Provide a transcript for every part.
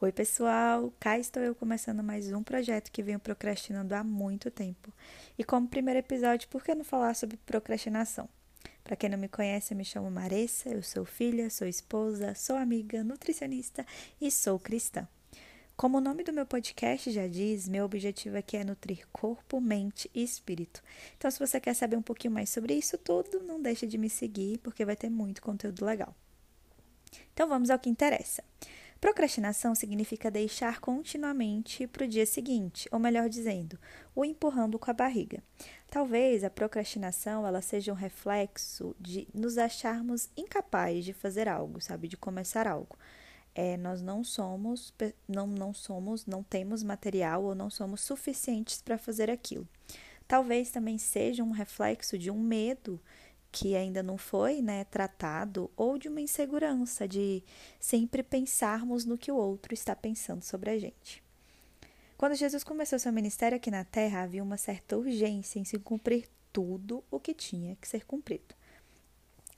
Oi, pessoal! Cá estou eu começando mais um projeto que venho procrastinando há muito tempo. E como primeiro episódio, por que não falar sobre procrastinação? Para quem não me conhece, eu me chamo Maressa, eu sou filha, sou esposa, sou amiga, nutricionista e sou cristã. Como o nome do meu podcast já diz, meu objetivo aqui é nutrir corpo, mente e espírito. Então, se você quer saber um pouquinho mais sobre isso tudo, não deixe de me seguir, porque vai ter muito conteúdo legal. Então, vamos ao que interessa. Procrastinação significa deixar continuamente para o dia seguinte, ou melhor dizendo, o empurrando com a barriga. Talvez a procrastinação ela seja um reflexo de nos acharmos incapazes de fazer algo, sabe, de começar algo. É, nós não somos, não, não somos, não temos material ou não somos suficientes para fazer aquilo. Talvez também seja um reflexo de um medo que ainda não foi né, tratado, ou de uma insegurança de sempre pensarmos no que o outro está pensando sobre a gente. Quando Jesus começou seu ministério aqui na terra, havia uma certa urgência em se cumprir tudo o que tinha que ser cumprido.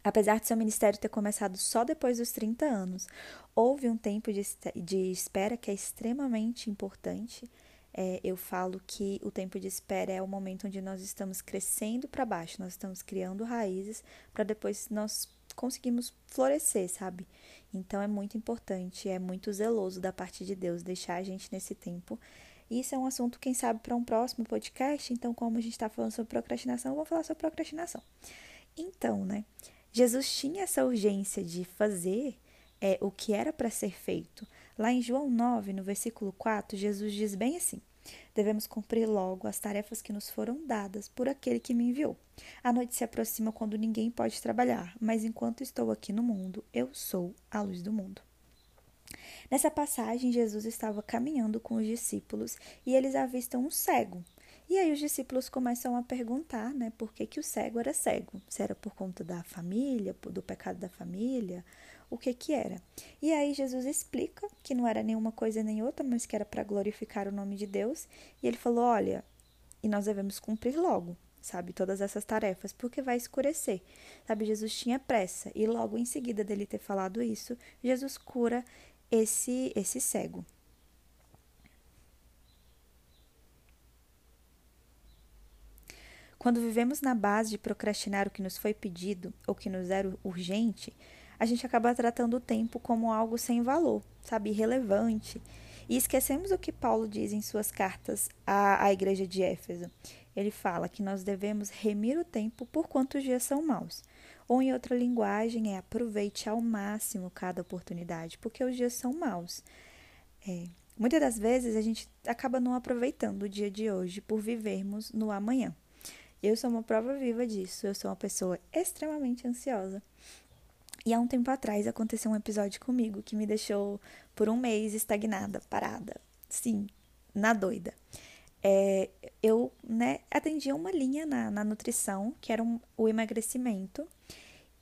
Apesar de seu ministério ter começado só depois dos 30 anos, houve um tempo de, de espera que é extremamente importante é, eu falo que o tempo de espera é o momento onde nós estamos crescendo para baixo, nós estamos criando raízes para depois nós conseguimos florescer, sabe? Então é muito importante, é muito zeloso da parte de Deus deixar a gente nesse tempo. Isso é um assunto, quem sabe, para um próximo podcast. Então, como a gente está falando sobre procrastinação, eu vou falar sobre procrastinação. Então, né? Jesus tinha essa urgência de fazer é, o que era para ser feito. Lá em João 9, no versículo 4, Jesus diz bem assim: Devemos cumprir logo as tarefas que nos foram dadas por aquele que me enviou. A noite se aproxima quando ninguém pode trabalhar, mas enquanto estou aqui no mundo, eu sou a luz do mundo. Nessa passagem, Jesus estava caminhando com os discípulos e eles avistam um cego. E aí os discípulos começam a perguntar, né, por que, que o cego era cego? Se era por conta da família, do pecado da família, o que que era. E aí Jesus explica que não era nenhuma coisa nem outra, mas que era para glorificar o nome de Deus. E ele falou: olha, e nós devemos cumprir logo, sabe, todas essas tarefas, porque vai escurecer. Sabe, Jesus tinha pressa e logo em seguida dele ter falado isso, Jesus cura esse esse cego. Quando vivemos na base de procrastinar o que nos foi pedido ou que nos era urgente, a gente acaba tratando o tempo como algo sem valor, sabe, irrelevante. E esquecemos o que Paulo diz em suas cartas à, à igreja de Éfeso. Ele fala que nós devemos remir o tempo por quantos dias são maus. Ou em outra linguagem é aproveite ao máximo cada oportunidade, porque os dias são maus. É, muitas das vezes a gente acaba não aproveitando o dia de hoje por vivermos no amanhã. Eu sou uma prova viva disso. Eu sou uma pessoa extremamente ansiosa. E há um tempo atrás aconteceu um episódio comigo que me deixou por um mês estagnada, parada. Sim, na doida. É, eu né, atendia uma linha na, na nutrição, que era um, o emagrecimento.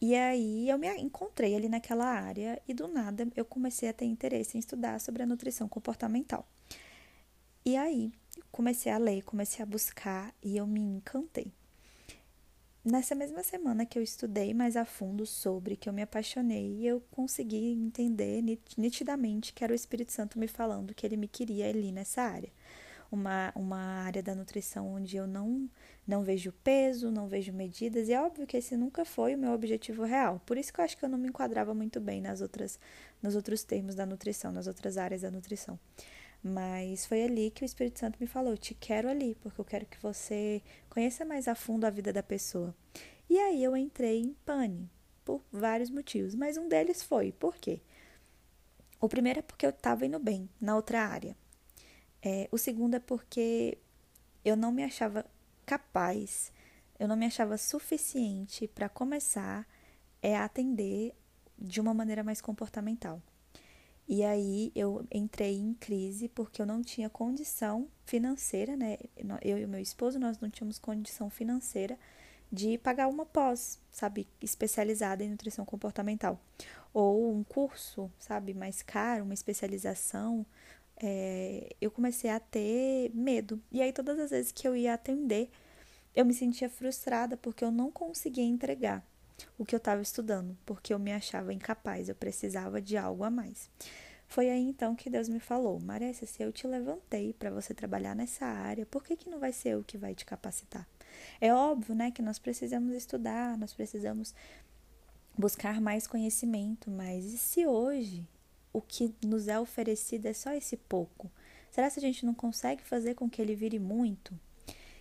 E aí eu me encontrei ali naquela área e do nada eu comecei a ter interesse em estudar sobre a nutrição comportamental. E aí comecei a ler, comecei a buscar e eu me encantei. Nessa mesma semana que eu estudei mais a fundo sobre, que eu me apaixonei, eu consegui entender nitidamente que era o Espírito Santo me falando que ele me queria ali nessa área. Uma, uma área da nutrição onde eu não, não vejo peso, não vejo medidas, e é óbvio que esse nunca foi o meu objetivo real. Por isso que eu acho que eu não me enquadrava muito bem nas outras, nos outros termos da nutrição, nas outras áreas da nutrição. Mas foi ali que o Espírito Santo me falou: te quero ali, porque eu quero que você conheça mais a fundo a vida da pessoa. E aí eu entrei em pane, por vários motivos, mas um deles foi: por quê? O primeiro é porque eu estava indo bem na outra área. É, o segundo é porque eu não me achava capaz, eu não me achava suficiente para começar é, atender de uma maneira mais comportamental. E aí eu entrei em crise porque eu não tinha condição financeira, né? Eu e o meu esposo, nós não tínhamos condição financeira de pagar uma pós, sabe, especializada em nutrição comportamental. Ou um curso, sabe, mais caro, uma especialização. É, eu comecei a ter medo. E aí, todas as vezes que eu ia atender, eu me sentia frustrada porque eu não conseguia entregar o que eu estava estudando, porque eu me achava incapaz, eu precisava de algo a mais. Foi aí então que Deus me falou: Maressa, se eu te levantei para você trabalhar nessa área, por que, que não vai ser eu que vai te capacitar? É óbvio, né, que nós precisamos estudar, nós precisamos buscar mais conhecimento, mas e se hoje o que nos é oferecido é só esse pouco? Será que a gente não consegue fazer com que ele vire muito?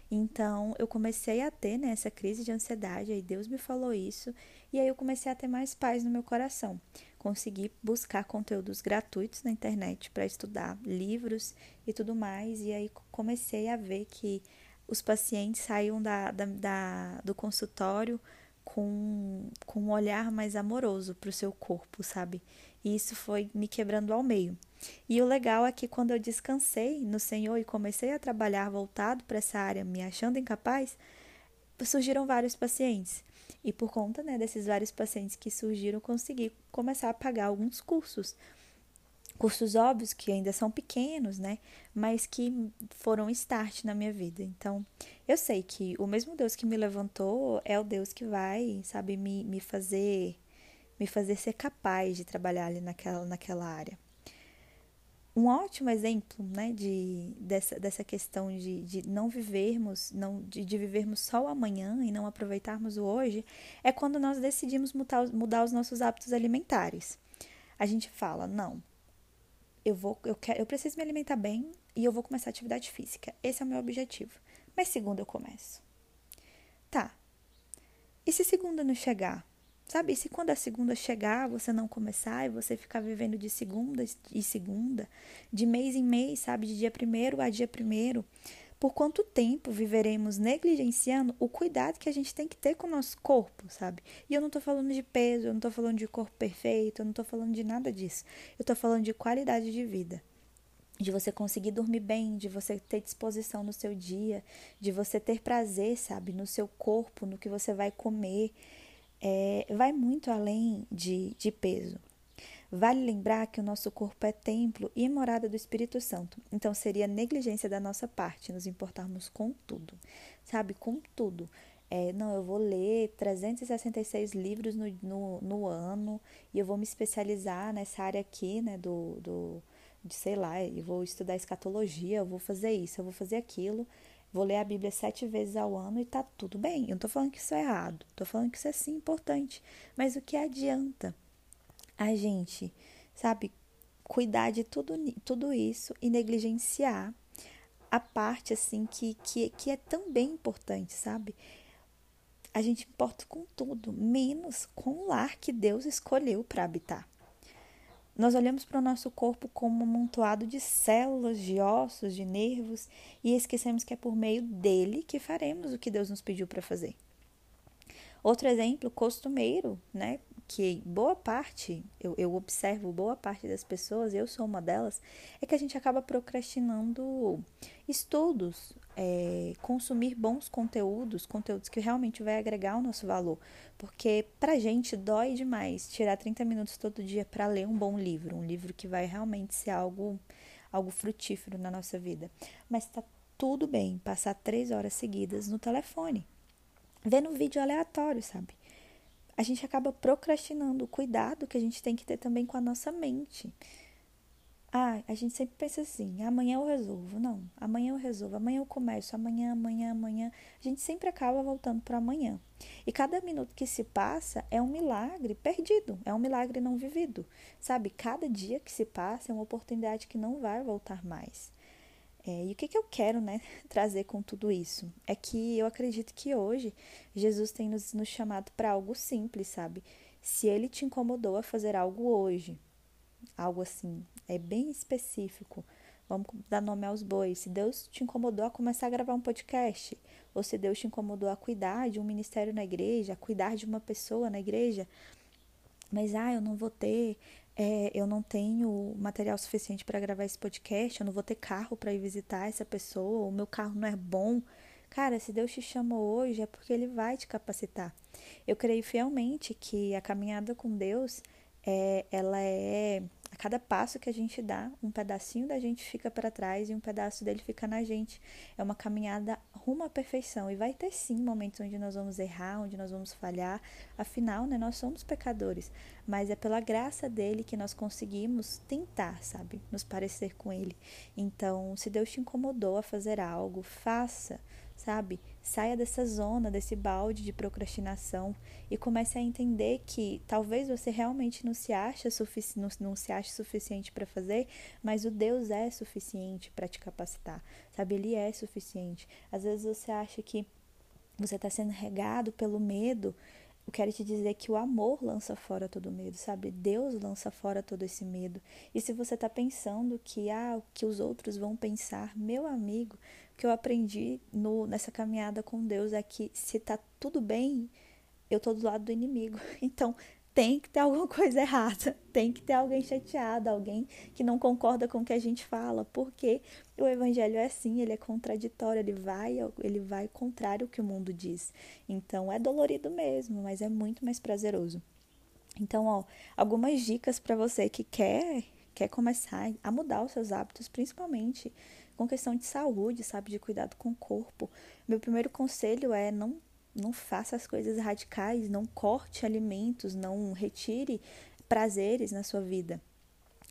Então, eu comecei a ter né, essa crise de ansiedade, aí Deus me falou isso, e aí eu comecei a ter mais paz no meu coração. Consegui buscar conteúdos gratuitos na internet para estudar livros e tudo mais, e aí comecei a ver que os pacientes saíam da, da, da do consultório com, com um olhar mais amoroso para o seu corpo, sabe? E isso foi me quebrando ao meio. E o legal é que quando eu descansei no Senhor e comecei a trabalhar voltado para essa área, me achando incapaz, surgiram vários pacientes. E por conta né, desses vários pacientes que surgiram, consegui começar a pagar alguns cursos. Cursos óbvios que ainda são pequenos, né? Mas que foram start na minha vida. Então, eu sei que o mesmo Deus que me levantou é o Deus que vai, sabe, me, me fazer me fazer ser capaz de trabalhar ali naquela, naquela área. Um ótimo exemplo né, de, dessa, dessa questão de, de não vivermos, não, de, de vivermos só o amanhã e não aproveitarmos o hoje, é quando nós decidimos mudar, mudar os nossos hábitos alimentares. A gente fala, não, eu vou, eu quero, eu preciso me alimentar bem e eu vou começar atividade física. Esse é o meu objetivo. Mas segunda eu começo. Tá. E se segunda não chegar? Sabe, se quando a segunda chegar, você não começar e você ficar vivendo de segunda e segunda, de mês em mês, sabe, de dia primeiro a dia primeiro, por quanto tempo viveremos negligenciando o cuidado que a gente tem que ter com o nosso corpo, sabe? E eu não tô falando de peso, eu não tô falando de corpo perfeito, eu não tô falando de nada disso. Eu tô falando de qualidade de vida. De você conseguir dormir bem, de você ter disposição no seu dia, de você ter prazer, sabe, no seu corpo, no que você vai comer é, vai muito além de, de peso. Vale lembrar que o nosso corpo é templo e morada do Espírito Santo. Então seria negligência da nossa parte nos importarmos com tudo, sabe? Com tudo. É, não, eu vou ler 366 livros no, no, no, ano e eu vou me especializar nessa área aqui, né? Do, do, de, sei lá, eu vou estudar escatologia, eu vou fazer isso, eu vou fazer aquilo. Vou ler a Bíblia sete vezes ao ano e tá tudo bem. Eu não tô falando que isso é errado, tô falando que isso é sim importante. Mas o que adianta a gente, sabe, cuidar de tudo, tudo isso e negligenciar a parte assim que, que, que é tão bem importante, sabe? A gente importa com tudo, menos com o lar que Deus escolheu para habitar. Nós olhamos para o nosso corpo como um amontoado de células, de ossos, de nervos e esquecemos que é por meio dele que faremos o que Deus nos pediu para fazer. Outro exemplo costumeiro, né? Que boa parte, eu, eu observo boa parte das pessoas, eu sou uma delas, é que a gente acaba procrastinando estudos, é, consumir bons conteúdos, conteúdos que realmente vai agregar o nosso valor. Porque pra gente dói demais tirar 30 minutos todo dia para ler um bom livro, um livro que vai realmente ser algo, algo frutífero na nossa vida. Mas tá tudo bem passar três horas seguidas no telefone vendo um vídeo aleatório, sabe? A gente acaba procrastinando o cuidado que a gente tem que ter também com a nossa mente. Ah, a gente sempre pensa assim: amanhã eu resolvo. Não, amanhã eu resolvo, amanhã eu começo, amanhã, amanhã, amanhã. A gente sempre acaba voltando para amanhã. E cada minuto que se passa é um milagre perdido, é um milagre não vivido. Sabe? Cada dia que se passa é uma oportunidade que não vai voltar mais. É, e o que, que eu quero né, trazer com tudo isso? É que eu acredito que hoje Jesus tem nos, nos chamado para algo simples, sabe? Se ele te incomodou a fazer algo hoje, algo assim, é bem específico. Vamos dar nome aos bois. Se Deus te incomodou a começar a gravar um podcast, ou se Deus te incomodou a cuidar de um ministério na igreja, a cuidar de uma pessoa na igreja, mas ah, eu não vou ter é, eu não tenho material suficiente para gravar esse podcast, eu não vou ter carro para ir visitar essa pessoa, o meu carro não é bom. Cara, se Deus te chamou hoje é porque Ele vai te capacitar. Eu creio fielmente que a caminhada com Deus é, ela é cada passo que a gente dá, um pedacinho da gente fica para trás e um pedaço dele fica na gente. É uma caminhada rumo à perfeição. E vai ter sim momentos onde nós vamos errar, onde nós vamos falhar. Afinal, né, nós somos pecadores. Mas é pela graça dele que nós conseguimos tentar, sabe? Nos parecer com ele. Então, se Deus te incomodou a fazer algo, faça sabe? Saia dessa zona, desse balde de procrastinação e comece a entender que talvez você realmente não se ache, sufici não, não se ache suficiente para fazer, mas o Deus é suficiente para te capacitar, sabe? Ele é suficiente. Às vezes você acha que você está sendo regado pelo medo, eu quero te dizer que o amor lança fora todo medo, sabe? Deus lança fora todo esse medo. E se você está pensando que ah, o que os outros vão pensar, meu amigo, o que eu aprendi no, nessa caminhada com Deus é que se tá tudo bem, eu tô do lado do inimigo. Então, tem que ter alguma coisa errada, tem que ter alguém chateado, alguém que não concorda com o que a gente fala, porque o evangelho é assim, ele é contraditório, ele vai, ele vai contrário ao que o mundo diz. Então é dolorido mesmo, mas é muito mais prazeroso. Então, ó, algumas dicas para você que quer quer começar a mudar os seus hábitos, principalmente com questão de saúde, sabe, de cuidado com o corpo. Meu primeiro conselho é não não faça as coisas radicais, não corte alimentos, não retire prazeres na sua vida,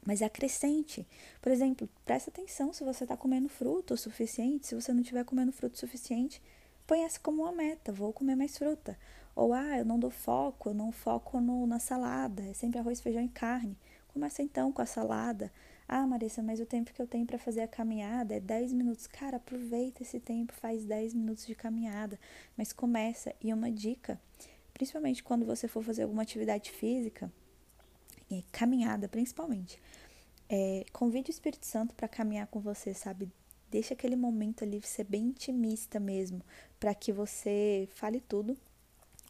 mas acrescente. Por exemplo, presta atenção se você está comendo fruta o suficiente. Se você não estiver comendo fruta o suficiente, põe essa como uma meta: vou comer mais fruta. Ou, ah, eu não dou foco, eu não foco no, na salada, é sempre arroz, feijão e carne. Começa então com a salada. Ah, Marissa, mas o tempo que eu tenho para fazer a caminhada é 10 minutos. Cara, aproveita esse tempo, faz 10 minutos de caminhada, mas começa. E uma dica, principalmente quando você for fazer alguma atividade física, e caminhada principalmente, é, convide o Espírito Santo para caminhar com você, sabe? Deixa aquele momento ali ser bem intimista mesmo, para que você fale tudo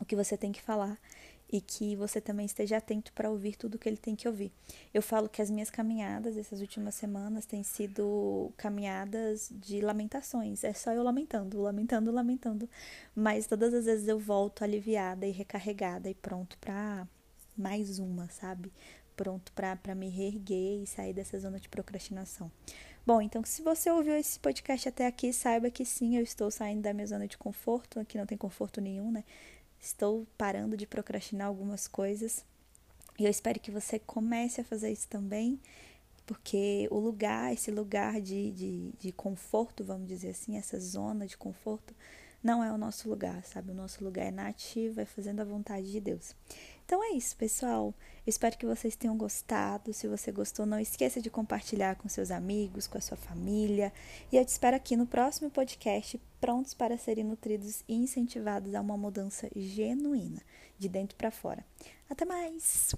o que você tem que falar e que você também esteja atento para ouvir tudo que ele tem que ouvir. Eu falo que as minhas caminhadas essas últimas semanas têm sido caminhadas de lamentações. É só eu lamentando, lamentando, lamentando, mas todas as vezes eu volto aliviada e recarregada e pronto para mais uma, sabe? Pronto para me reerguer e sair dessa zona de procrastinação. Bom, então se você ouviu esse podcast até aqui, saiba que sim, eu estou saindo da minha zona de conforto, aqui não tem conforto nenhum, né? Estou parando de procrastinar algumas coisas e eu espero que você comece a fazer isso também, porque o lugar, esse lugar de, de, de conforto, vamos dizer assim, essa zona de conforto, não é o nosso lugar, sabe? O nosso lugar é na ativa, é fazendo a vontade de Deus. Então é isso, pessoal. Eu espero que vocês tenham gostado. Se você gostou, não esqueça de compartilhar com seus amigos, com a sua família. E eu te espero aqui no próximo podcast, prontos para serem nutridos e incentivados a uma mudança genuína, de dentro para fora. Até mais!